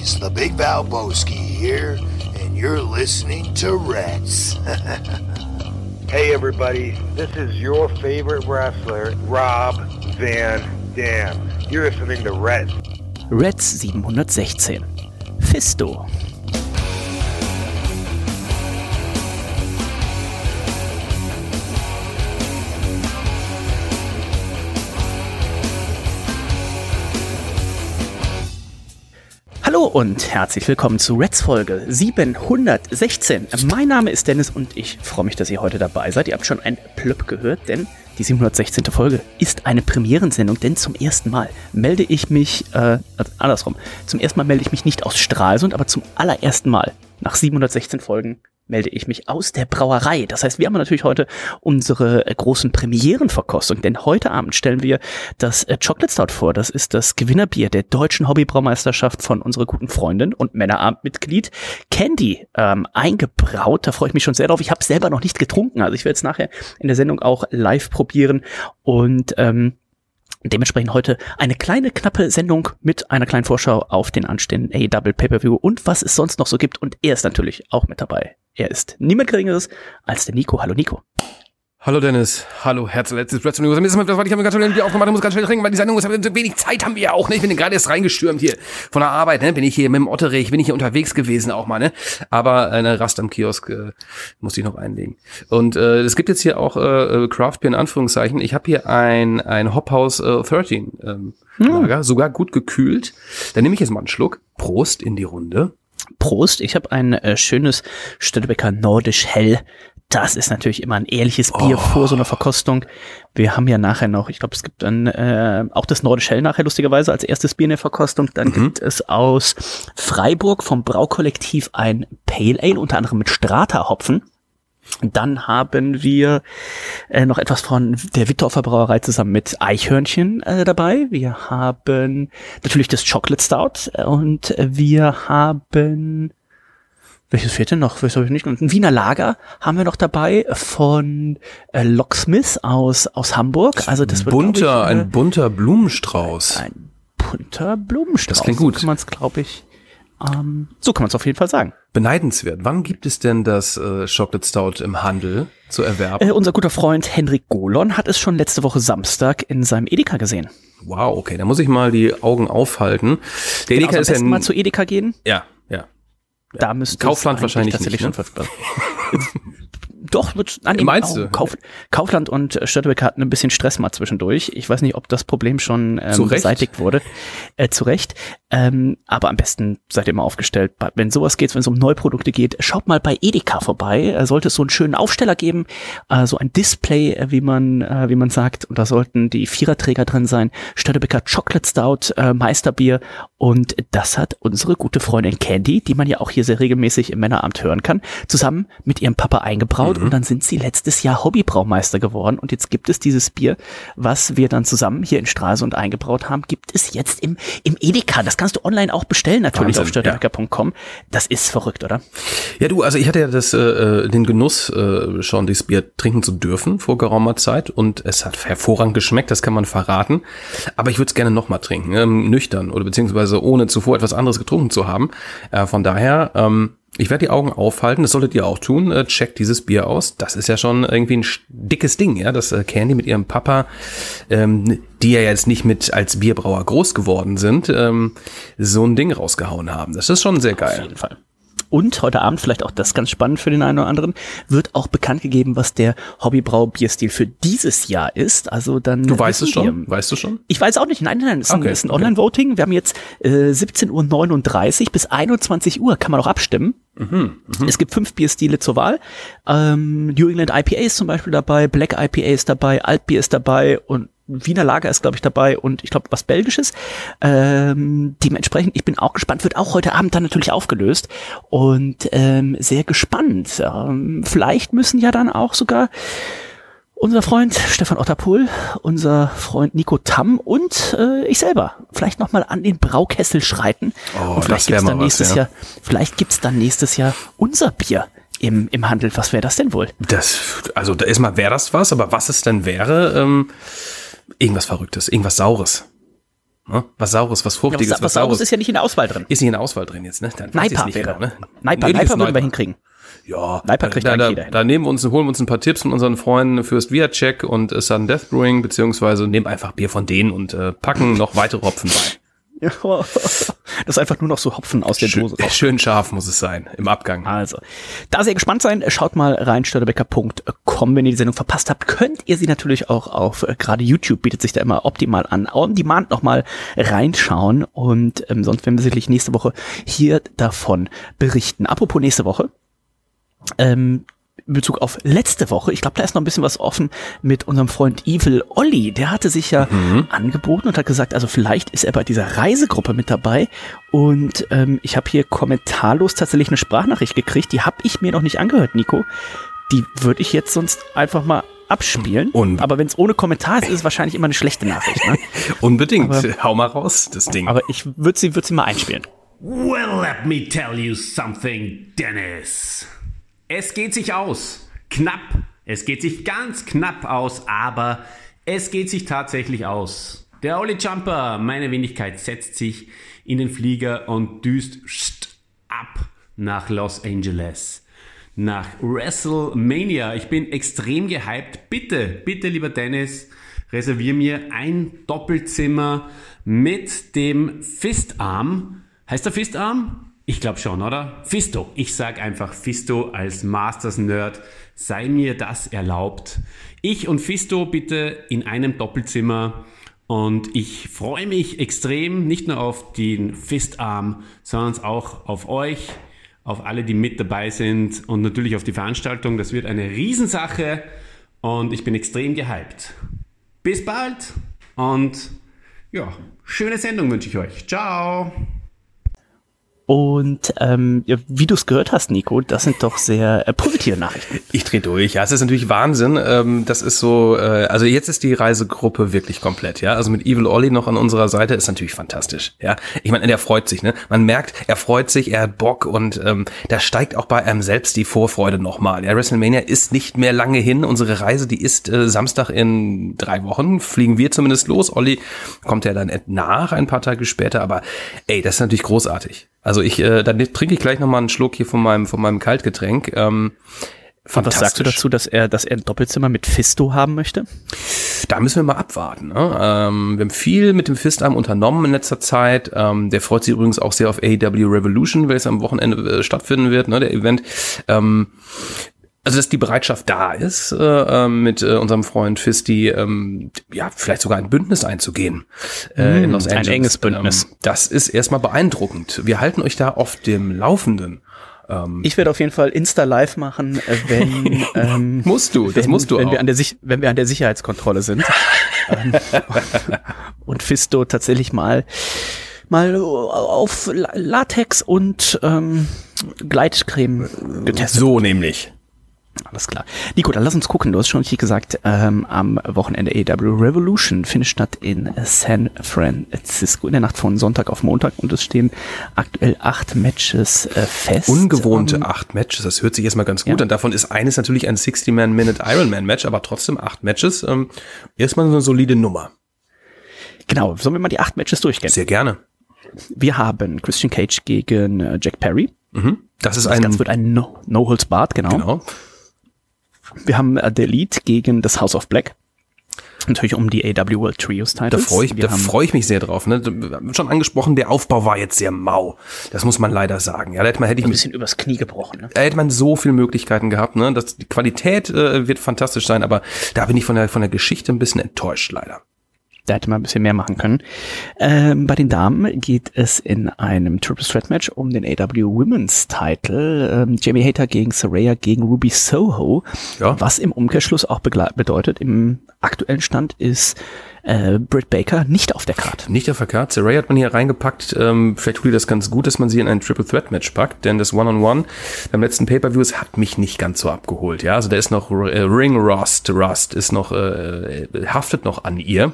boys, the Big Valboski here, and you're listening to Reds. Hey everybody, this is your favorite wrestler, Rob Van Dam. You're listening to Reds. Reds 716. Fisto. Hallo und herzlich willkommen zu Reds Folge 716. Mein Name ist Dennis und ich freue mich, dass ihr heute dabei seid. Ihr habt schon ein Plöpp gehört, denn die 716. Folge ist eine Premierensendung, denn zum ersten Mal melde ich mich, äh, andersrum, zum ersten Mal melde ich mich nicht aus Stralsund, aber zum allerersten Mal nach 716 Folgen melde ich mich aus der Brauerei. Das heißt, wir haben natürlich heute unsere äh, großen Premierenverkostung, denn heute Abend stellen wir das äh, Chocolate Stout vor. Das ist das Gewinnerbier der deutschen Hobbybraumeisterschaft von unserer guten Freundin und Männerabendmitglied Candy ähm, eingebraut. Da freue ich mich schon sehr drauf. Ich habe selber noch nicht getrunken, also ich werde es nachher in der Sendung auch live probieren und ähm, Dementsprechend heute eine kleine, knappe Sendung mit einer kleinen Vorschau auf den anstehenden A-Double Pay-Per-View und was es sonst noch so gibt. Und er ist natürlich auch mit dabei. Er ist niemand Geringeres als der Nico. Hallo Nico. Hallo Dennis, hallo Herz, letztes Wrestling News. Das war ich habe ganz schnell Bier aufgemacht, muss ganz schnell trinken, weil die Sendung ist, wenig Zeit haben wir ja auch, ne? Ich bin gerade erst reingestürmt hier von der Arbeit, ne? Bin ich hier mit dem Otterich, bin ich hier unterwegs gewesen auch mal, ne? Aber eine Rast am Kiosk äh, musste ich noch einlegen. Und äh, es gibt jetzt hier auch äh, Craft Beer in Anführungszeichen. Ich habe hier ein ein Hophouse äh, 13 ähm, Lager, hm. sogar gut gekühlt. Dann nehme ich jetzt mal einen Schluck. Prost in die Runde. Prost, ich habe ein äh, schönes Stöttebecker Nordisch Hell das ist natürlich immer ein ehrliches Bier oh. vor so einer Verkostung. Wir haben ja nachher noch, ich glaube, es gibt dann äh, auch das Nordisch Hell nachher lustigerweise als erstes Bier in der Verkostung. Dann mhm. gibt es aus Freiburg vom Braukollektiv ein Pale Ale, unter anderem mit Strata-Hopfen. Dann haben wir äh, noch etwas von der Wittorfer Brauerei zusammen mit Eichhörnchen äh, dabei. Wir haben natürlich das Chocolate Stout und wir haben welches fehlt denn noch? Welches habe ich nicht? Und ein Wiener Lager haben wir noch dabei von äh, Locksmith aus, aus Hamburg. Also das wird, bunter, ich, äh, ein bunter Blumenstrauß. Ein bunter Blumenstrauß. Das klingt gut. So kann man es, glaube ich, ähm, so kann man es auf jeden Fall sagen. Beneidenswert. Wann gibt es denn das äh, Chocolate Stout im Handel zu erwerben? Äh, unser guter Freund Henrik Golon hat es schon letzte Woche Samstag in seinem Edeka gesehen. Wow, okay, da muss ich mal die Augen aufhalten. Der genau, Edeka also ist ja mal zu Edeka gehen. Ja. Da müsste Kaufland wahrscheinlich tatsächlich nicht, ne? schon Doch, wird an Meinst du? Kauf, Kaufland und Störtebeck hatten ein bisschen Stress mal zwischendurch. Ich weiß nicht, ob das Problem schon ähm, beseitigt wurde. Äh, zu Recht. Ähm, aber am besten seid ihr mal aufgestellt. Wenn sowas geht, wenn es um Neuprodukte geht, schaut mal bei Edeka vorbei. Äh, sollte es so einen schönen Aufsteller geben, äh, so ein Display, äh, wie man äh, wie man sagt. Und da sollten die Viererträger drin sein. Störtebecker Chocolate Stout, äh, Meisterbier. Und das hat unsere gute Freundin Candy, die man ja auch hier sehr regelmäßig im Männeramt hören kann, zusammen mit ihrem Papa eingebraut. Mhm. Und dann sind sie letztes Jahr Hobbybraumeister geworden. Und jetzt gibt es dieses Bier, was wir dann zusammen hier in Stralsund eingebraut haben, gibt es jetzt im, im Edeka. Das kannst du online auch bestellen, natürlich Wahnsinn, auf störtebecker.com. Ja. Das ist verrückt, oder? Ja, du, also ich hatte ja das, äh, den Genuss, äh, schon dieses Bier trinken zu dürfen vor geraumer Zeit und es hat hervorragend geschmeckt, das kann man verraten. Aber ich würde es gerne nochmal trinken, ähm, nüchtern oder beziehungsweise ohne zuvor etwas anderes getrunken zu haben. Äh, von daher, ähm, ich werde die Augen aufhalten, das solltet ihr auch tun. Äh, checkt dieses Bier aus. Das ist ja schon irgendwie ein dickes Ding, ja, dass äh, Candy mit ihrem Papa, ähm, die ja jetzt nicht mit als Bierbrauer groß geworden sind, ähm, so ein Ding rausgehauen haben. Das ist schon sehr geil. Auf jeden Fall. Und heute Abend, vielleicht auch das ganz spannend für den einen oder anderen, wird auch bekannt gegeben, was der Hobbybrau-Bierstil für dieses Jahr ist. Also dann. Du weißt es schon? Wir. Weißt du schon? Ich weiß auch nicht. Nein, nein, nein. Es ist okay, ein, ein Online-Voting. Wir haben jetzt äh, 17.39 Uhr bis 21 Uhr kann man auch abstimmen. Mhm, mh. Es gibt fünf Bierstile zur Wahl. Ähm, New England IPA ist zum Beispiel dabei, Black IPA ist dabei, Altbier ist dabei und Wiener Lager ist, glaube ich, dabei und ich glaube, was Belgisches. Ähm, dementsprechend, ich bin auch gespannt, wird auch heute Abend dann natürlich aufgelöst und ähm, sehr gespannt. Ähm, vielleicht müssen ja dann auch sogar unser Freund Stefan Otterpohl, unser Freund Nico Tamm und äh, ich selber vielleicht nochmal an den Braukessel schreiten. Oh, und vielleicht gibt's dann nächstes was, ja. Jahr, vielleicht gibt's dann nächstes Jahr unser Bier im, im Handel. Was wäre das denn wohl? Das, also da erstmal wäre das was, aber was es denn wäre, ähm, Irgendwas Verrücktes, irgendwas Saures. Ne? Was Saures, was Ja, Fruchtiges, was, was Saures ist ja nicht in der Auswahl drin. Ist nicht in der Auswahl drin jetzt, ne? Dann Naipa nicht wäre. genau, ne? Nee, das Naipa ist würden wir hinkriegen. Ja, Naipa kriegt da, da, jeder hin. da nehmen wir uns, holen wir uns ein paar Tipps von unseren Freunden Fürst Viacek und Sudden Death Brewing, beziehungsweise nehmen einfach Bier von denen und äh, packen noch weitere Hopfen bei. das ist einfach nur noch so Hopfen aus der Schön, Dose raus. schön scharf muss es sein im Abgang. Also, da sehr gespannt sein, schaut mal rein, störtebecker.com. Wenn ihr die Sendung verpasst habt, könnt ihr sie natürlich auch auf, äh, gerade YouTube bietet sich da immer optimal an, on demand nochmal reinschauen und ähm, sonst werden wir sicherlich nächste Woche hier davon berichten. Apropos nächste Woche, ähm, Bezug auf letzte Woche, ich glaube, da ist noch ein bisschen was offen mit unserem Freund Evil Olli. Der hatte sich ja angeboten und hat gesagt, also vielleicht ist er bei dieser Reisegruppe mit dabei. Und ähm, ich habe hier kommentarlos tatsächlich eine Sprachnachricht gekriegt, die habe ich mir noch nicht angehört, Nico. Die würde ich jetzt sonst einfach mal abspielen. Und- Aber wenn es ohne Kommentar ist, ist es wahrscheinlich immer eine schlechte Nachricht. Ne? Unbedingt. Aber- Hau mal raus, das Ding. Aber ich würde sie, würd sie mal einspielen. Well, let me tell you something, Dennis. Es geht sich aus. Knapp. Es geht sich ganz knapp aus, aber es geht sich tatsächlich aus. Der Olli Jumper, meine Wendigkeit, setzt sich in den Flieger und düst ab nach Los Angeles. Nach WrestleMania. Ich bin extrem gehypt. Bitte, bitte, lieber Dennis, reservier mir ein Doppelzimmer mit dem Fistarm. Heißt der Fistarm? Ich glaube schon, oder? Fisto. Ich sag einfach Fisto als Masters-Nerd. Sei mir das erlaubt. Ich und Fisto bitte in einem Doppelzimmer. Und ich freue mich extrem, nicht nur auf den Fistarm, sondern auch auf euch, auf alle, die mit dabei sind und natürlich auf die Veranstaltung. Das wird eine Riesensache und ich bin extrem gehypt. Bis bald und ja, schöne Sendung wünsche ich euch. Ciao. Und ähm, ja, wie du es gehört hast, Nico, das sind doch sehr äh, positive Nachrichten. Ich dreh durch. Ja, es ist natürlich Wahnsinn. Ähm, das ist so, äh, also jetzt ist die Reisegruppe wirklich komplett, ja. Also mit Evil Ollie noch an unserer Seite ist natürlich fantastisch, ja. Ich meine, der freut sich, ne? Man merkt, er freut sich, er hat Bock und ähm, da steigt auch bei einem selbst die Vorfreude nochmal. Ja, WrestleMania ist nicht mehr lange hin. Unsere Reise, die ist äh, Samstag in drei Wochen. Fliegen wir zumindest los. Olli kommt ja dann nach, ein paar Tage später. Aber ey, das ist natürlich großartig. Also ich, äh, dann trinke ich gleich nochmal einen Schluck hier von meinem, von meinem Kaltgetränk. Ähm, Und was sagst du dazu, dass er, dass er ein Doppelzimmer mit Fisto haben möchte? Da müssen wir mal abwarten. Ne? Ähm, wir haben viel mit dem Fistarm unternommen in letzter Zeit. Ähm, der freut sich übrigens auch sehr auf AEW Revolution, weil es am Wochenende äh, stattfinden wird, ne, der Event. Ähm, also dass die Bereitschaft da ist, äh, äh, mit äh, unserem Freund Fisti, ähm, ja, vielleicht sogar ein Bündnis einzugehen äh, in Los ein Angeles. enges Bündnis. Ähm, das ist erstmal beeindruckend. Wir halten euch da auf dem Laufenden. Ich werde auf jeden Fall Insta Live machen, äh, wenn ähm, Musst du, das wenn, musst du wenn auch. wir an der Sich wenn wir an der Sicherheitskontrolle sind ähm, und Fisto tatsächlich mal mal auf La- Latex und ähm, Gleitcreme getestet. So nämlich. Alles klar. Nico, dann lass uns gucken. Du hast schon richtig gesagt, ähm, am Wochenende AW Revolution findet statt in San Francisco in der Nacht von Sonntag auf Montag und es stehen aktuell acht Matches äh, fest. Ungewohnte Ähm, acht Matches, das hört sich erstmal ganz gut Ja. an. Davon ist eines natürlich ein 60-Man-Minute Ironman-Match, aber trotzdem acht Matches. Ähm, erstmal so eine solide Nummer. Genau, sollen wir mal die acht Matches durchgehen? Sehr gerne. Wir haben Christian Cage gegen äh, Jack Perry. Das ist Das ein, Ganze wird ein No- No-Holds-Barred, genau. genau. Wir haben äh, The Elite gegen das House of Black. Natürlich um die AW World Trios Da Titles. freue ich, da freu ich mich sehr drauf. Ne? Schon angesprochen, der Aufbau war jetzt sehr mau. Das muss man leider sagen. Ja, da hätte man, hätte ich ein bisschen übers Knie gebrochen. Ne? da hätte man so viele Möglichkeiten gehabt. Ne? Das, die Qualität äh, wird fantastisch sein, aber da bin ich von der, von der Geschichte ein bisschen enttäuscht, leider. Da hätte man ein bisschen mehr machen können. Ähm, bei den Damen geht es in einem Triple Threat Match um den AW Women's Title. Ähm, Jamie Hater gegen Saraya gegen Ruby Soho. Ja. Was im Umkehrschluss auch bedeutet, im aktuellen Stand ist äh, Britt Baker nicht auf der Karte. Nicht auf der Karte. Saray hat man hier reingepackt. Ähm, vielleicht tut ihr das ganz gut, dass man sie in ein Triple Threat Match packt, denn das One-on-One beim letzten Pay-Per-View hat mich nicht ganz so abgeholt. Ja, also da ist noch äh, Ring Rust, Rust ist noch, äh, haftet noch an ihr.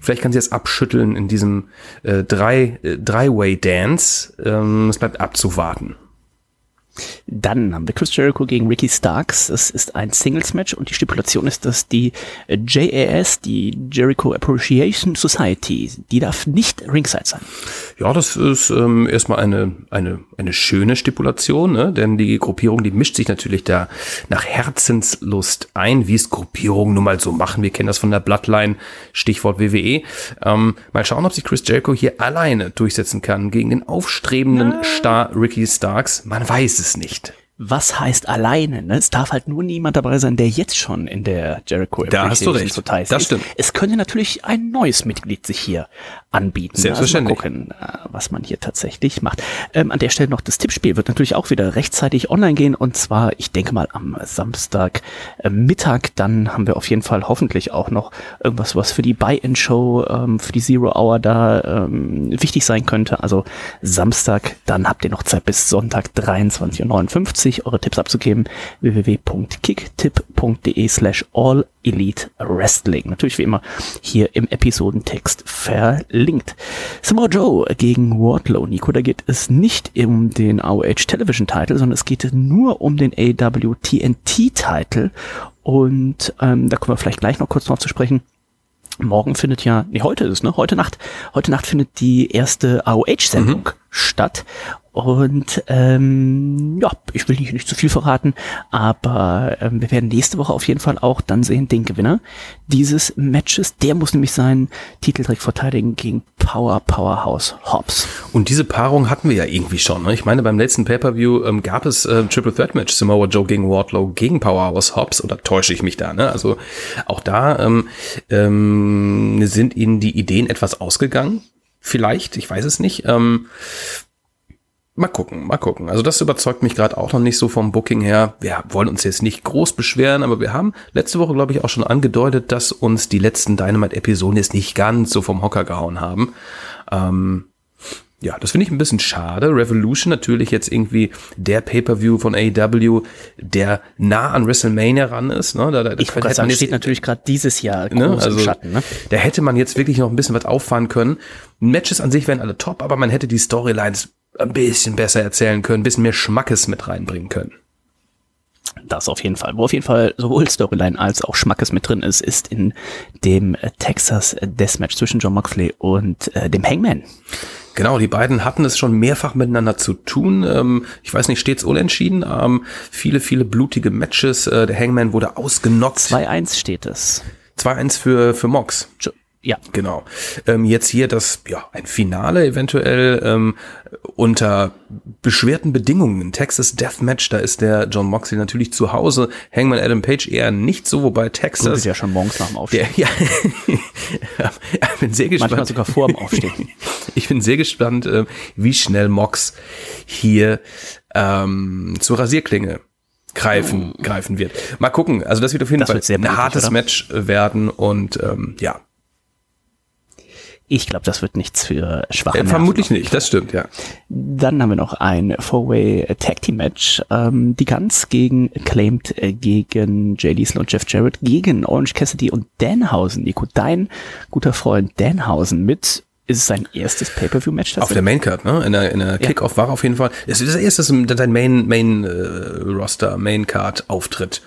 Vielleicht kann sie es abschütteln in diesem äh, drei, äh, Drei-Way-Dance. Ähm, es bleibt abzuwarten. Dann haben wir Chris Jericho gegen Ricky Starks. Es ist ein Singles-Match und die Stipulation ist, dass die JAS, die Jericho Appreciation Society, die darf nicht ringside sein. Ja, das ist ähm, erstmal eine, eine, eine schöne Stipulation, ne? denn die Gruppierung, die mischt sich natürlich da nach Herzenslust ein, wie es Gruppierungen nun mal so machen. Wir kennen das von der Bloodline, Stichwort WWE. Ähm, mal schauen, ob sich Chris Jericho hier alleine durchsetzen kann gegen den aufstrebenden. Star Ricky Starks. Man weiß es nicht was heißt alleine? Ne? Es darf halt nur niemand dabei sein, der jetzt schon in der Jericho Da hast du recht. Total das stimmt. Es könnte natürlich ein neues Mitglied sich hier anbieten. Selbstverständlich. Also mal gucken, äh, was man hier tatsächlich macht. Ähm, an der Stelle noch das Tippspiel wird natürlich auch wieder rechtzeitig online gehen und zwar, ich denke mal am Samstag äh, Mittag. Dann haben wir auf jeden Fall hoffentlich auch noch irgendwas, was für die Buy-in-Show, ähm, für die Zero Hour da ähm, wichtig sein könnte. Also Samstag, dann habt ihr noch Zeit bis Sonntag 23.59 Uhr eure Tipps abzugeben. www.kicktipp.de slash all Elite Wrestling. Natürlich wie immer hier im Episodentext verlinkt. Samoa Joe gegen Wardlow. Nico, da geht es nicht um den AOH Television Title, sondern es geht nur um den AW TNT Title. Und ähm, da kommen wir vielleicht gleich noch kurz drauf zu sprechen. Morgen findet ja, nee, heute ist es, ne? Heute Nacht, heute Nacht findet die erste AOH-Sendung mhm. Statt. Und ähm, ja, ich will nicht, nicht zu viel verraten, aber ähm, wir werden nächste Woche auf jeden Fall auch dann sehen den Gewinner dieses Matches. Der muss nämlich seinen Titeltrick verteidigen gegen Power Powerhouse Hobbs. Und diese Paarung hatten wir ja irgendwie schon. Ne? Ich meine, beim letzten Pay-per-View ähm, gab es äh, Triple Threat Match Samoa Joe gegen Wardlow gegen Powerhouse Hobbs. Oder täusche ich mich da? Ne? Also auch da ähm, ähm, sind ihnen die Ideen etwas ausgegangen. Vielleicht, ich weiß es nicht. Ähm, Mal gucken, mal gucken. Also das überzeugt mich gerade auch noch nicht so vom Booking her. Wir wollen uns jetzt nicht groß beschweren, aber wir haben letzte Woche, glaube ich, auch schon angedeutet, dass uns die letzten Dynamite-Episoden jetzt nicht ganz so vom Hocker gehauen haben. Ähm, ja, das finde ich ein bisschen schade. Revolution natürlich jetzt irgendwie der Pay-per-View von AEW, der nah an WrestleMania ran ist. Ne? Da, da, ich wollte sagen, steht natürlich gerade dieses Jahr groß ne? also, im Schatten. Ne? Da hätte man jetzt wirklich noch ein bisschen was auffahren können. Matches an sich wären alle top, aber man hätte die Storylines ein bisschen besser erzählen können, ein bisschen mehr Schmackes mit reinbringen können. Das auf jeden Fall. Wo auf jeden Fall sowohl Storyline als auch Schmackes mit drin ist, ist in dem Texas Deathmatch zwischen John Moxley und äh, dem Hangman. Genau, die beiden hatten es schon mehrfach miteinander zu tun. Ähm, ich weiß nicht, stets unentschieden. Ähm, viele, viele blutige Matches. Äh, der Hangman wurde ausgenockt. 2-1 steht es. 2-1 für, für Mox. Ja. Genau. Ähm, jetzt hier das, ja, ein Finale eventuell ähm, unter beschwerten Bedingungen. Texas Deathmatch, da ist der John Moxley natürlich zu Hause. Hangman Adam Page eher nicht so, wobei Texas. Gut, ist ja schon morgens nach dem Aufstehen. Der, ja, ich bin sehr gespannt. Manchmal sogar vor dem Aufstehen. ich bin sehr gespannt, äh, wie schnell Mox hier ähm, zur Rasierklinge greifen, oh. greifen wird. Mal gucken. Also das wird auf jeden das Fall ein hartes oder? Match werden und ähm, ja, ich glaube, das wird nichts für schwache äh, Vermutlich nicht, das stimmt, ja. Dann haben wir noch ein Four-Way Tag Team Match. Ähm, die Guns gegen Claimed äh, gegen Jay Diesel und Jeff Jarrett gegen Orange Cassidy und Danhausen. Nico, dein guter Freund Danhausen mit ist es sein erstes Pay-Per-View-Match? Auf der Maincard, ne? In der, in der Kickoff ja. war auf jeden Fall. Es ist das erste, sein Main, Main äh, Roster, Main Card Auftritt.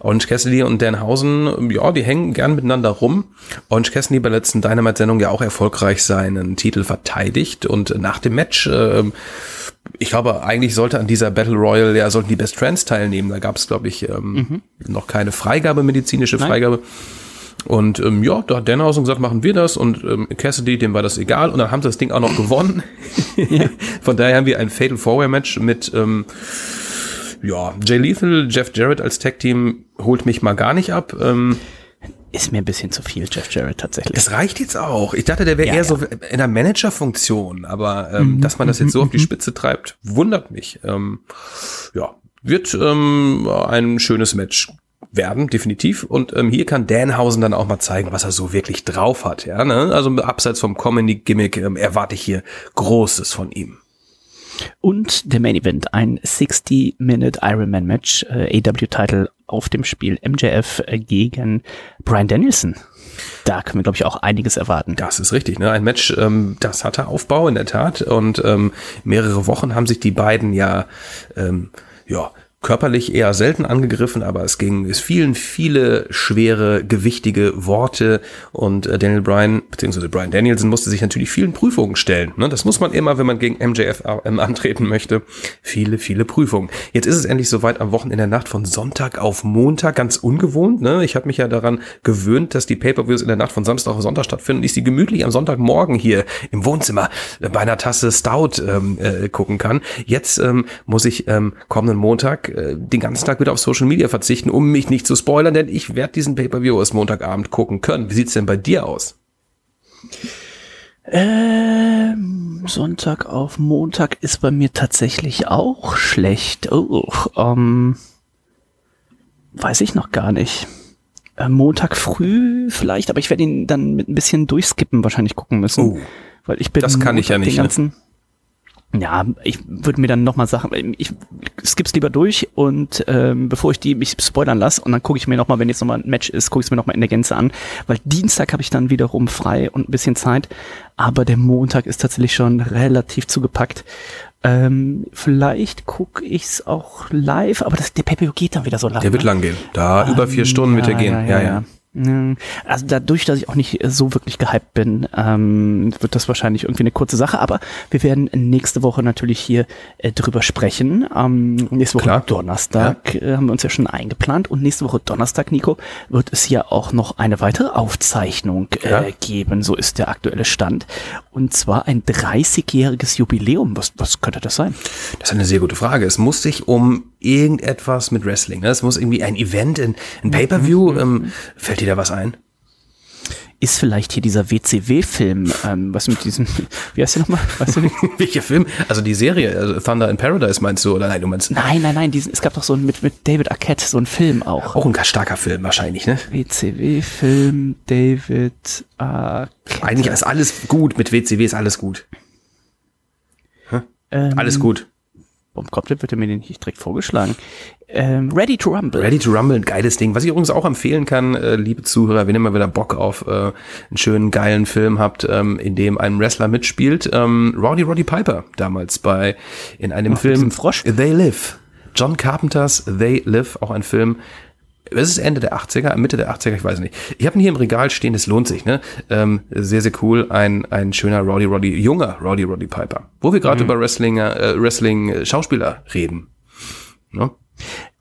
Orange Cassidy und Danhausen, ja, die hängen gern miteinander rum. Orange Cassidy bei der letzten Dynamite-Sendung ja auch erfolgreich seinen Titel verteidigt und nach dem Match, äh, ich glaube, eigentlich sollte an dieser Battle Royal, ja, sollten die Best Friends teilnehmen. Da gab es, glaube ich, ähm, mhm. noch keine Freigabe, medizinische Nein. Und ähm, ja, da hat Denhausen gesagt, machen wir das. Und ähm, Cassidy, dem war das egal. Und dann haben sie das Ding auch noch gewonnen. Von daher haben wir ein Fatal Four-Way Match mit ähm, ja, Jay Lethal, Jeff Jarrett als Tag-Team holt mich mal gar nicht ab. Ähm, ist mir ein bisschen zu viel, Jeff Jarrett tatsächlich. Das reicht jetzt auch. Ich dachte, der wäre ja, eher ja. so in der Manager-Funktion, aber ähm, mhm. dass man das jetzt so auf die mhm. Spitze treibt, wundert mich. Ähm, ja, wird ähm, ein schönes Match werden, definitiv. Und ähm, hier kann Danhausen dann auch mal zeigen, was er so wirklich drauf hat. Ja, ne? Also abseits vom Comedy-Gimmick ähm, erwarte ich hier Großes von ihm. Und der Main Event, ein 60-Minute Ironman-Match, äh, AW-Title auf dem Spiel MJF äh, gegen Brian Danielson. Da können wir, glaube ich, auch einiges erwarten. Das ist richtig. Ne? Ein Match, ähm, das hatte Aufbau in der Tat. Und ähm, mehrere Wochen haben sich die beiden ja ähm, ja, körperlich eher selten angegriffen, aber es ging, es fielen viele schwere, gewichtige Worte und äh, Daniel Bryan, beziehungsweise Brian Danielson musste sich natürlich vielen Prüfungen stellen. Ne? Das muss man immer, wenn man gegen MJF ähm, antreten möchte. Viele, viele Prüfungen. Jetzt ist es endlich soweit am Wochenende der Nacht von Sonntag auf Montag, ganz ungewohnt. Ne? Ich habe mich ja daran gewöhnt, dass die Pay-Per-Views in der Nacht von Samstag auf Sonntag stattfinden. Ich sie gemütlich am Sonntagmorgen hier im Wohnzimmer bei einer Tasse Stout ähm, äh, gucken kann. Jetzt ähm, muss ich ähm, kommenden Montag äh, den ganzen Tag wieder auf Social Media verzichten, um mich nicht zu spoilern, denn ich werde diesen Pay-Per-View erst Montagabend gucken können. Wie sieht's denn bei dir aus? Ähm, Sonntag auf Montag ist bei mir tatsächlich auch schlecht. Oh, ähm, weiß ich noch gar nicht. Äh, Montag früh vielleicht, aber ich werde ihn dann mit ein bisschen durchskippen wahrscheinlich gucken müssen. Oh, weil ich bin das kann ich ja Montag nicht, Den ne? Ja, ich würde mir dann nochmal Sachen, ich skipp's lieber durch und ähm, bevor ich die mich spoilern lasse und dann gucke ich mir nochmal, wenn jetzt nochmal ein Match ist, gucke ich es mir nochmal in der Gänze an, weil Dienstag habe ich dann wiederum frei und ein bisschen Zeit, aber der Montag ist tatsächlich schon relativ zugepackt. Ähm, vielleicht gucke ich's auch live, aber das, der Pepe geht dann wieder so lang. Der wird ne? lang gehen. Da über vier Stunden wird er gehen. Ja, ja. Ja, Also dadurch, dass ich auch nicht so wirklich gehypt bin, ähm, wird das wahrscheinlich irgendwie eine kurze Sache. Aber wir werden nächste Woche natürlich hier äh, drüber sprechen. Ähm, nächste Woche Klar. Donnerstag äh, haben wir uns ja schon eingeplant. Und nächste Woche Donnerstag, Nico, wird es ja auch noch eine weitere Aufzeichnung äh, Ja. geben. So ist der aktuelle Stand. Und zwar ein 30-jähriges Jubiläum. Was, was könnte das sein? Das ist eine sehr gute Frage. Es muss sich um irgendetwas mit Wrestling, ne? es muss irgendwie ein Event, ein, ein Pay-Per-View, ähm, fällt dir da was ein? Ist vielleicht hier dieser WCW-Film, ähm, was mit diesem, wie heißt der nochmal? Weißt du? Welcher Film? Also die Serie, also Thunder in Paradise meinst du, oder nein, du meinst Nein, nein, nein, diesen, es gab doch so einen mit, mit David Arquette, so einen Film auch. auch ein ganz starker Film wahrscheinlich, ne? WCW-Film, David Arquette. Eigentlich ist alles gut, mit WCW ist alles gut. ähm, Alles gut. Warum kommt der, wird mir den nicht direkt vorgeschlagen? Ähm, Ready to Rumble. Ready to Rumble, ein geiles Ding. Was ich übrigens auch empfehlen kann, äh, liebe Zuhörer, wenn ihr mal wieder Bock auf äh, einen schönen, geilen Film habt, ähm, in dem ein Wrestler mitspielt, ähm, Roddy Roddy Piper damals bei in einem Ach, Film Frosch? They Live. John Carpenters They Live, auch ein Film. Es ist Ende der 80er, Mitte der 80er, ich weiß nicht. Ich habe ihn hier im Regal stehen, das lohnt sich, ne? Ähm, sehr, sehr cool. Ein, ein schöner Roddy Roddy, junger Roddy Roddy Piper. Wo wir gerade über Wrestlinger, äh, Wrestling-Schauspieler reden. Ne?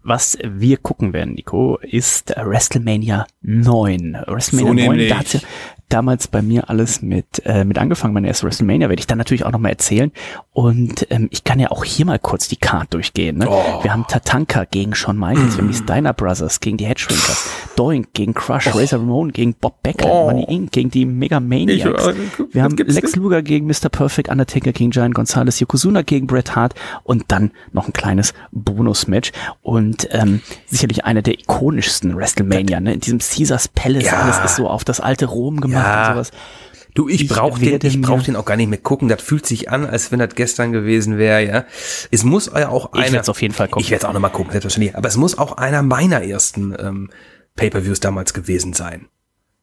Was wir gucken werden, Nico, ist WrestleMania 9. WrestleMania So 9, nämlich. da hat's ja damals bei mir alles mit, äh, mit angefangen. Meine erste WrestleMania werde ich dann natürlich auch nochmal erzählen. Und ähm, ich kann ja auch hier mal kurz die Card durchgehen. Ne? Oh. Wir haben Tatanka gegen Shawn Michaels, wir haben die Steiner Brothers gegen die Headshrinkers, Doink gegen Crush, Razor Ramon gegen Bob Becker, Oh. Money Inc. gegen die Mega Maniacs. Ich- äh, wir haben Lex denn? Luger gegen Mr. Perfect, Undertaker gegen Giant Gonzalez, Yokozuna gegen Bret Hart und dann noch ein kleines Bonusmatch und ähm, sicherlich einer der ikonischsten WrestleMania, ne? In diesem Caesars Palace, Ja. alles ist so auf das alte Rom gemacht Ja. und sowas. Du, ich Ich brauch den, werde ich brauch den auch gar nicht mehr gucken. Das fühlt sich an, als wenn das gestern gewesen wäre, ja. Es muss ja auch Ich einer. werd's auf jeden Fall gucken. Ich werde es auch nochmal gucken, selbstverständlich. Aber es muss auch einer meiner ersten ähm, Pay-per-Views damals gewesen sein.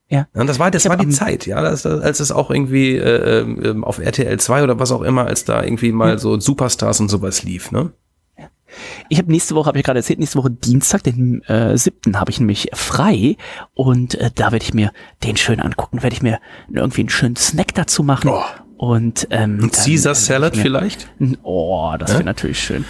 Ja. Ja, Und das war, das Ich war die Zeit, ja, das, als es auch irgendwie äh, ähm, auf RTL 2 oder was auch immer, als da irgendwie mal so Superstars und sowas lief, ne? Ich habe nächste Woche, habe ich gerade erzählt, nächste Woche Dienstag, den äh, 7. habe ich nämlich frei und äh, da werde ich mir den schön angucken, werde ich mir irgendwie einen schönen Snack dazu machen. Oh. Und ähm, Ein Caesar Salad mir- vielleicht? Oh, das wäre natürlich schön.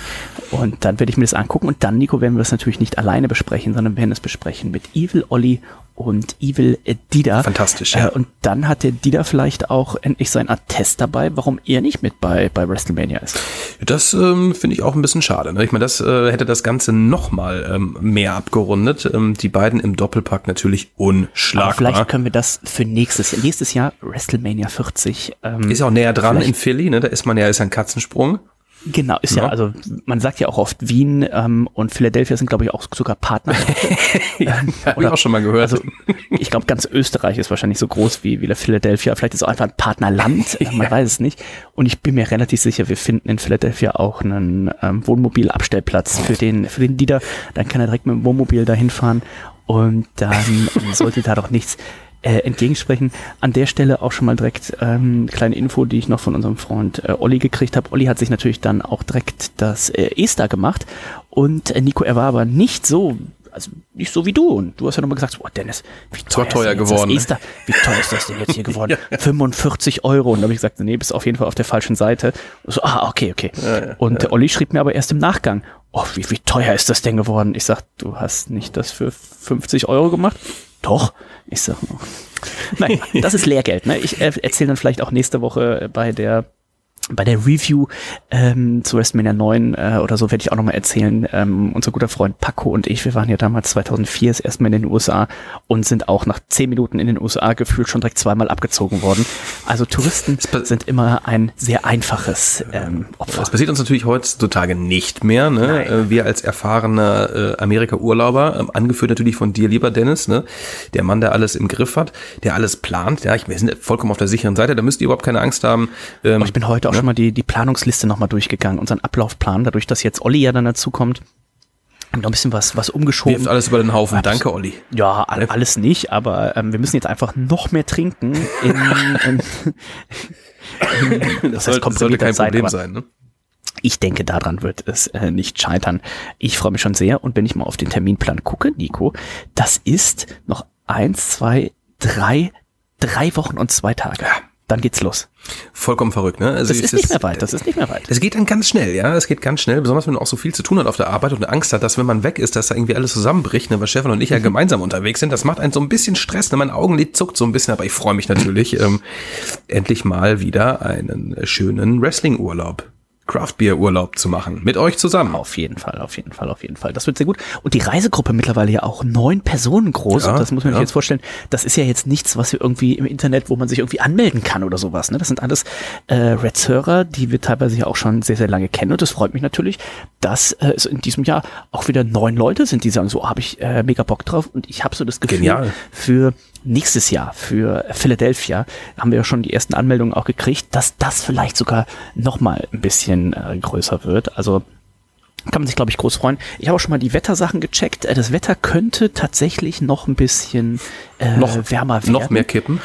Und dann werde ich mir das angucken und dann, Nico, werden wir das natürlich nicht alleine besprechen, sondern werden es besprechen mit Evil Olli und Evil Dida. Fantastisch, ja. Äh, und dann hat der Dida vielleicht auch endlich sein Attest dabei, warum er nicht mit bei, bei WrestleMania ist. Das ähm, finde ich auch ein bisschen schade. Ne? Ich meine, das äh, hätte das Ganze nochmal ähm, mehr abgerundet. Ähm, die beiden im Doppelpack natürlich Aber unschlagbar. vielleicht können wir das für nächstes Jahr, nächstes Jahr WrestleMania 40. Ähm, Ist auch näher dran in Philly, ne? Da ist man ja, ist ein Katzensprung. Genau, ist ja, Ja. also man sagt ja auch oft Wien ähm, und Philadelphia sind, glaube ich, auch sogar Partner. ja, hab ich auch schon mal gehört. Also ich glaube, ganz Österreich ist wahrscheinlich so groß wie, wie Philadelphia. Vielleicht ist es auch einfach ein Partnerland, äh, man weiß es nicht. Und ich bin mir relativ sicher, wir finden in Philadelphia auch einen ähm, Wohnmobilabstellplatz für den, für den Dieter. Dann kann er direkt mit dem Wohnmobil dahin fahren und dann ähm, sollte da doch nichts äh, entgegensprechen. An der Stelle auch schon mal direkt ähm, kleine Info, die ich noch von unserem Freund äh, Olli gekriegt habe. Olli hat sich natürlich dann auch direkt das äh, Ester gemacht Und äh, Nico, er war aber nicht so, also nicht so wie du. Und du hast ja nochmal gesagt, boah, Dennis, wie teuer, teuer ist geworden, ne? Das Easter? Wie teuer ist das denn jetzt hier geworden? 45 Euro. Und da habe ich gesagt, nee, bist auf jeden Fall auf der falschen Seite. Und so, ah, okay, okay. und der Olli schrieb mir aber erst im Nachgang, oh, wie, wie teuer ist das denn geworden? Ich sag, du hast nicht das für 50 Euro gemacht? Doch. Ich sag, nein, das ist Lehrgeld. Ne? Ich äh, erzähle dann vielleicht auch nächste Woche bei der bei der Review ähm, zu WrestleMania 9 äh, oder so werde ich auch nochmal erzählen. Ähm, unser guter Freund Paco und ich, wir waren ja damals 2004 das erste Mal in den USA und sind auch nach zehn Minuten in den USA gefühlt schon direkt zweimal abgezogen worden. Also Touristen sind immer ein sehr einfaches ähm, Opfer. Das passiert uns natürlich heutzutage nicht mehr. Ne? Nein. Äh, Wir als erfahrener äh, Amerika-Urlauber, ähm, angeführt natürlich von dir, lieber Dennis, ne? der Mann, der alles im Griff hat, der alles plant. Ja, ich, wir sind vollkommen auf der sicheren Seite, da müsst ihr überhaupt keine Angst haben. Ähm, Ich bin heute auch schon mal die, die Planungsliste nochmal durchgegangen, unseren Ablaufplan, dadurch, dass jetzt Olli ja dann dazu kommt. Haben noch ein bisschen was, was umgeschoben. wirft alles über den Haufen. Danke, Olli. Ja, all, alles nicht, aber ähm, wir müssen jetzt einfach noch mehr trinken. In, in, in, das heißt, sollte kein Zeit, Problem sein. Ne? Ich denke, daran wird es äh, nicht scheitern. Ich freue mich schon sehr und wenn ich mal auf den Terminplan gucke, Nico, das ist noch eins, zwei, drei, drei Wochen und zwei Tage. Dann geht's los. Vollkommen verrückt, ne? Also Das ist nicht mehr weit, das ist nicht mehr weit. Es geht dann ganz schnell, ja. Es geht ganz schnell, besonders wenn man auch so viel zu tun hat auf der Arbeit und Angst hat, dass wenn man weg ist, dass da irgendwie alles zusammenbricht, ne? Weil Stefan und ich Mhm. ja gemeinsam unterwegs sind. Das macht einen so ein bisschen Stress, ne? Mein Augenlid zuckt so ein bisschen, aber ich freue mich natürlich, ähm, endlich mal wieder einen schönen Wrestling-Urlaub, Craft-Beer-Urlaub zu machen. Mit euch zusammen. Auf jeden Fall, auf jeden Fall, auf jeden Fall. Das wird sehr gut. Und die Reisegruppe mittlerweile ja auch neun Personen groß. Ja, und das muss man sich ja. jetzt vorstellen. Das ist ja jetzt nichts, was wir irgendwie im Internet, wo man sich irgendwie anmelden kann oder sowas. Ne? Das sind alles äh, Reds-Hörer, die wir teilweise ja auch schon sehr, sehr lange kennen. Und das freut mich natürlich, dass äh, es in diesem Jahr auch wieder neun Leute sind, die sagen, so habe ich äh, mega Bock drauf. Und ich habe so das Gefühl, Genial. für nächstes Jahr, für Philadelphia, haben wir ja schon die ersten Anmeldungen auch gekriegt, dass das vielleicht sogar noch mal ein bisschen äh, größer wird. Also kann man sich, glaube ich, groß freuen. Ich habe auch schon mal die Wettersachen gecheckt. Äh, Das Wetter könnte tatsächlich noch ein bisschen äh, Noch- wärmer werden. Noch mehr kippen.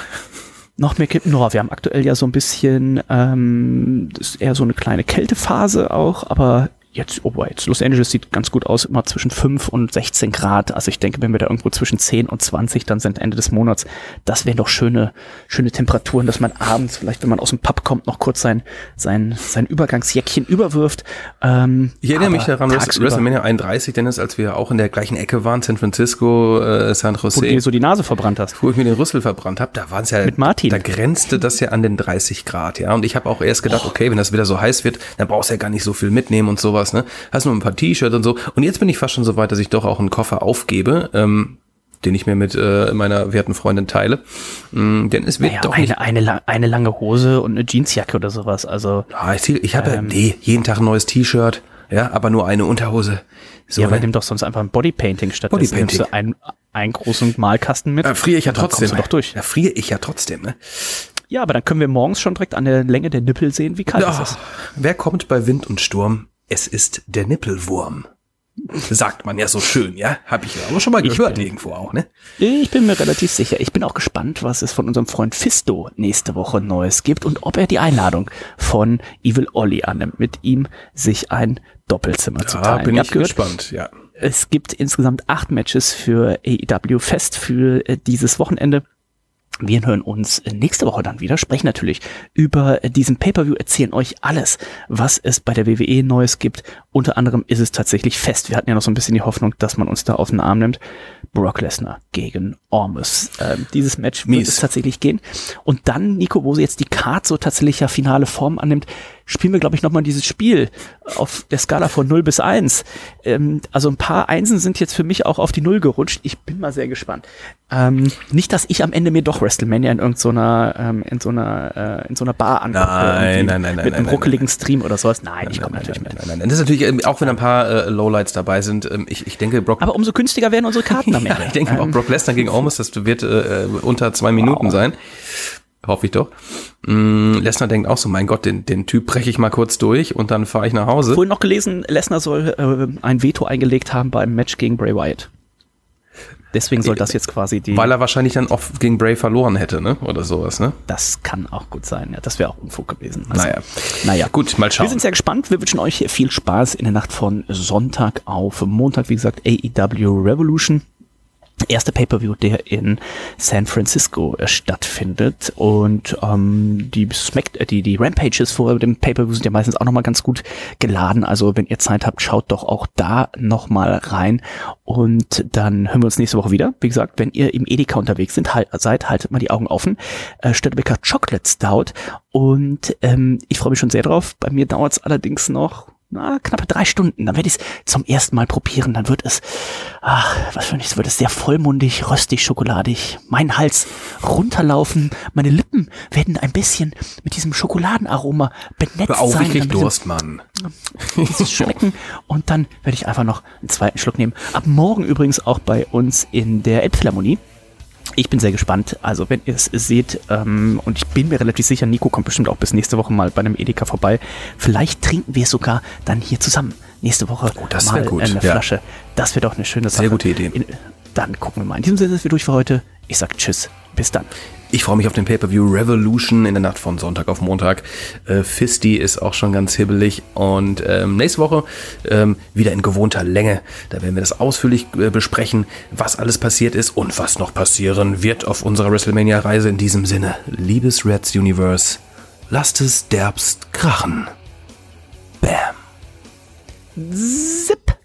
Noch mehr kippen. No, wir haben aktuell ja so ein bisschen, ähm, das ist eher so eine kleine Kältephase auch, aber jetzt, oh jetzt Los Angeles sieht ganz gut aus, immer zwischen 5 und 16 Grad. Also ich denke, wenn wir da irgendwo zwischen 10 und 20 dann sind Ende des Monats, das wären doch schöne, schöne Temperaturen, dass man abends vielleicht, wenn man aus dem Pub kommt, noch kurz sein, sein, sein Übergangsjäckchen überwirft. Ähm, Ich erinnere mich daran, WrestleMania 31, Dennis, als wir auch in der gleichen Ecke waren, San Francisco, äh, San wo du dir Jose, so die Nase verbrannt hast. wo ich mir den Rüssel verbrannt habe, da waren es ja, Mit Martin. da grenzte das ja an den 30 Grad, ja. Und ich habe auch erst gedacht, okay, wenn das wieder so heiß wird, dann brauchst du ja gar nicht so viel mitnehmen und sowas, ne? Hast nur ein paar T-Shirts und so. Und jetzt bin ich fast schon so weit, dass ich doch auch einen Koffer aufgebe, ähm, den ich mir mit äh, meiner werten Freundin teile. Mm, denn es wird Naja, doch nicht eine, eine, la- eine lange Hose und eine Jeansjacke oder sowas. Also, Ah, ich, ich habe Ähm. ja, nee, jeden Tag ein neues T-Shirt, ja, aber nur eine Unterhose. So, ja, aber ne? nimm doch sonst einfach ein Bodypainting stattdessen. Bodypainting. Nimmst du einen, einen großen Malkasten mit. Da friere ich ja trotzdem. Doch durch. Da friere ich ja trotzdem, ne? Ja, aber dann können wir morgens schon direkt an der Länge der Nippel sehen, wie kalt es Ja, ist. wer kommt bei Wind und Sturm? Es ist der Nippelwurm. Sagt man ja so schön, ja? Hab ich aber schon mal Ich gehört bin- irgendwo auch, ne? Ich bin mir relativ sicher. Ich bin auch gespannt, was es von unserem Freund Fisto nächste Woche Neues gibt und ob er die Einladung von Evil Olli annimmt, mit ihm sich ein Doppelzimmer zu Da teilen. bin ich gehört, gespannt, ja. Es gibt insgesamt acht Matches für AEW Fest für äh, dieses Wochenende. Wir hören uns nächste Woche dann wieder, sprechen natürlich über diesen Pay-Per-View, erzählen euch alles, was es bei der WWE Neues gibt. Unter anderem ist es tatsächlich fest. Wir hatten ja noch so ein bisschen die Hoffnung, dass man uns da auf den Arm nimmt. Brock Lesnar gegen Ormus. Ähm, dieses Match wird Mies. es tatsächlich gehen. Und dann, Nico, wo sie jetzt die Card so tatsächlich ja finale Form annimmt, spielen wir, glaube ich, nochmal dieses Spiel auf der Skala von 0 bis 1. Ähm, also ein paar Einsen sind jetzt für mich auch auf die Null gerutscht. Ich bin mal sehr gespannt. Ähm, nicht, dass ich am Ende mir doch WrestleMania in irgendeiner ähm, in so einer äh, in so einer Bar angucke. Nein, nein, nein, nein, Mit einem nein, ruckeligen Stream oder sowas. Nein, ich komme Nein, natürlich nein, mit. nein, nein, nein. Das ist natürlich, ähm, auch wenn ein paar äh, Lowlights dabei sind, ähm, ich, ich denke, Brock Aber umso günstiger werden unsere Karten am Ja, Ende. ich denke auch Ähm, Brock Lesnar gegen Omos, das wird äh, unter zwei Minuten sein. Hoffe ich doch. Mm, Lesnar denkt auch so, mein Gott, den, den Typ breche ich mal kurz durch und dann fahre ich nach Hause. Vorhin noch gelesen, Lesnar soll äh, ein Veto eingelegt haben beim Match gegen Bray Wyatt. Deswegen soll das jetzt quasi die. Weil er wahrscheinlich dann auch gegen Bray verloren hätte, ne? Oder sowas, ne? Das kann auch gut sein. Ja, das wäre auch Unfug gewesen. Also, Naja. Naja. Gut, mal schauen. Wir sind sehr gespannt. Wir wünschen euch viel Spaß in der Nacht von Sonntag auf Montag. Wie gesagt, AEW Revolution. Erste Pay-Per-View, der in San Francisco äh, stattfindet. Und ähm, die, Smack äh, die, die Rampages vor dem Pay-Per-View sind ja meistens auch nochmal ganz gut geladen. Also wenn ihr Zeit habt, schaut doch auch da nochmal rein. Und dann hören wir uns nächste Woche wieder. Wie gesagt, wenn ihr im Edeka unterwegs sind, halt, seid, haltet mal die Augen offen. Äh, Störtebecker Chocolate Stout. Und ähm, ich freue mich schon sehr drauf. Bei mir dauert es allerdings noch na, knappe drei Stunden. Dann werde ich es zum ersten Mal probieren. Dann wird es, ach, was für nichts, wird es sehr vollmundig, röstig, schokoladig. Mein Hals runterlaufen. Meine Lippen werden ein bisschen mit diesem Schokoladenaroma benetzt Hör auf, sein. ich krieg Durst, Mann. dieses schmecken und dann werde ich einfach noch einen zweiten Schluck nehmen. Ab morgen übrigens auch bei uns in der Elbphilharmonie. Ich bin sehr gespannt. Also wenn ihr es seht, ähm, und ich bin mir relativ sicher, Nico kommt bestimmt auch bis nächste Woche mal bei einem Edeka vorbei. Vielleicht trinken wir es sogar dann hier zusammen. Nächste Woche Oh, das mal gut, eine ja. Flasche. Das wäre doch eine schöne Sache. Sehr gute Idee. In, dann gucken wir mal. In diesem Sinne sind wir durch für heute. Ich sag Tschüss. Bis dann. Ich freue mich auf den Pay-Per-View Revolution in der Nacht von Sonntag auf Montag. Äh, Fisty ist auch schon ganz hibbelig. Und ähm, nächste Woche ähm, wieder in gewohnter Länge. Da werden wir das ausführlich äh, besprechen, was alles passiert ist und was noch passieren wird auf unserer WrestleMania-Reise. In diesem Sinne, liebes Reds Universe, lasst es derbst krachen. Bam. Zip.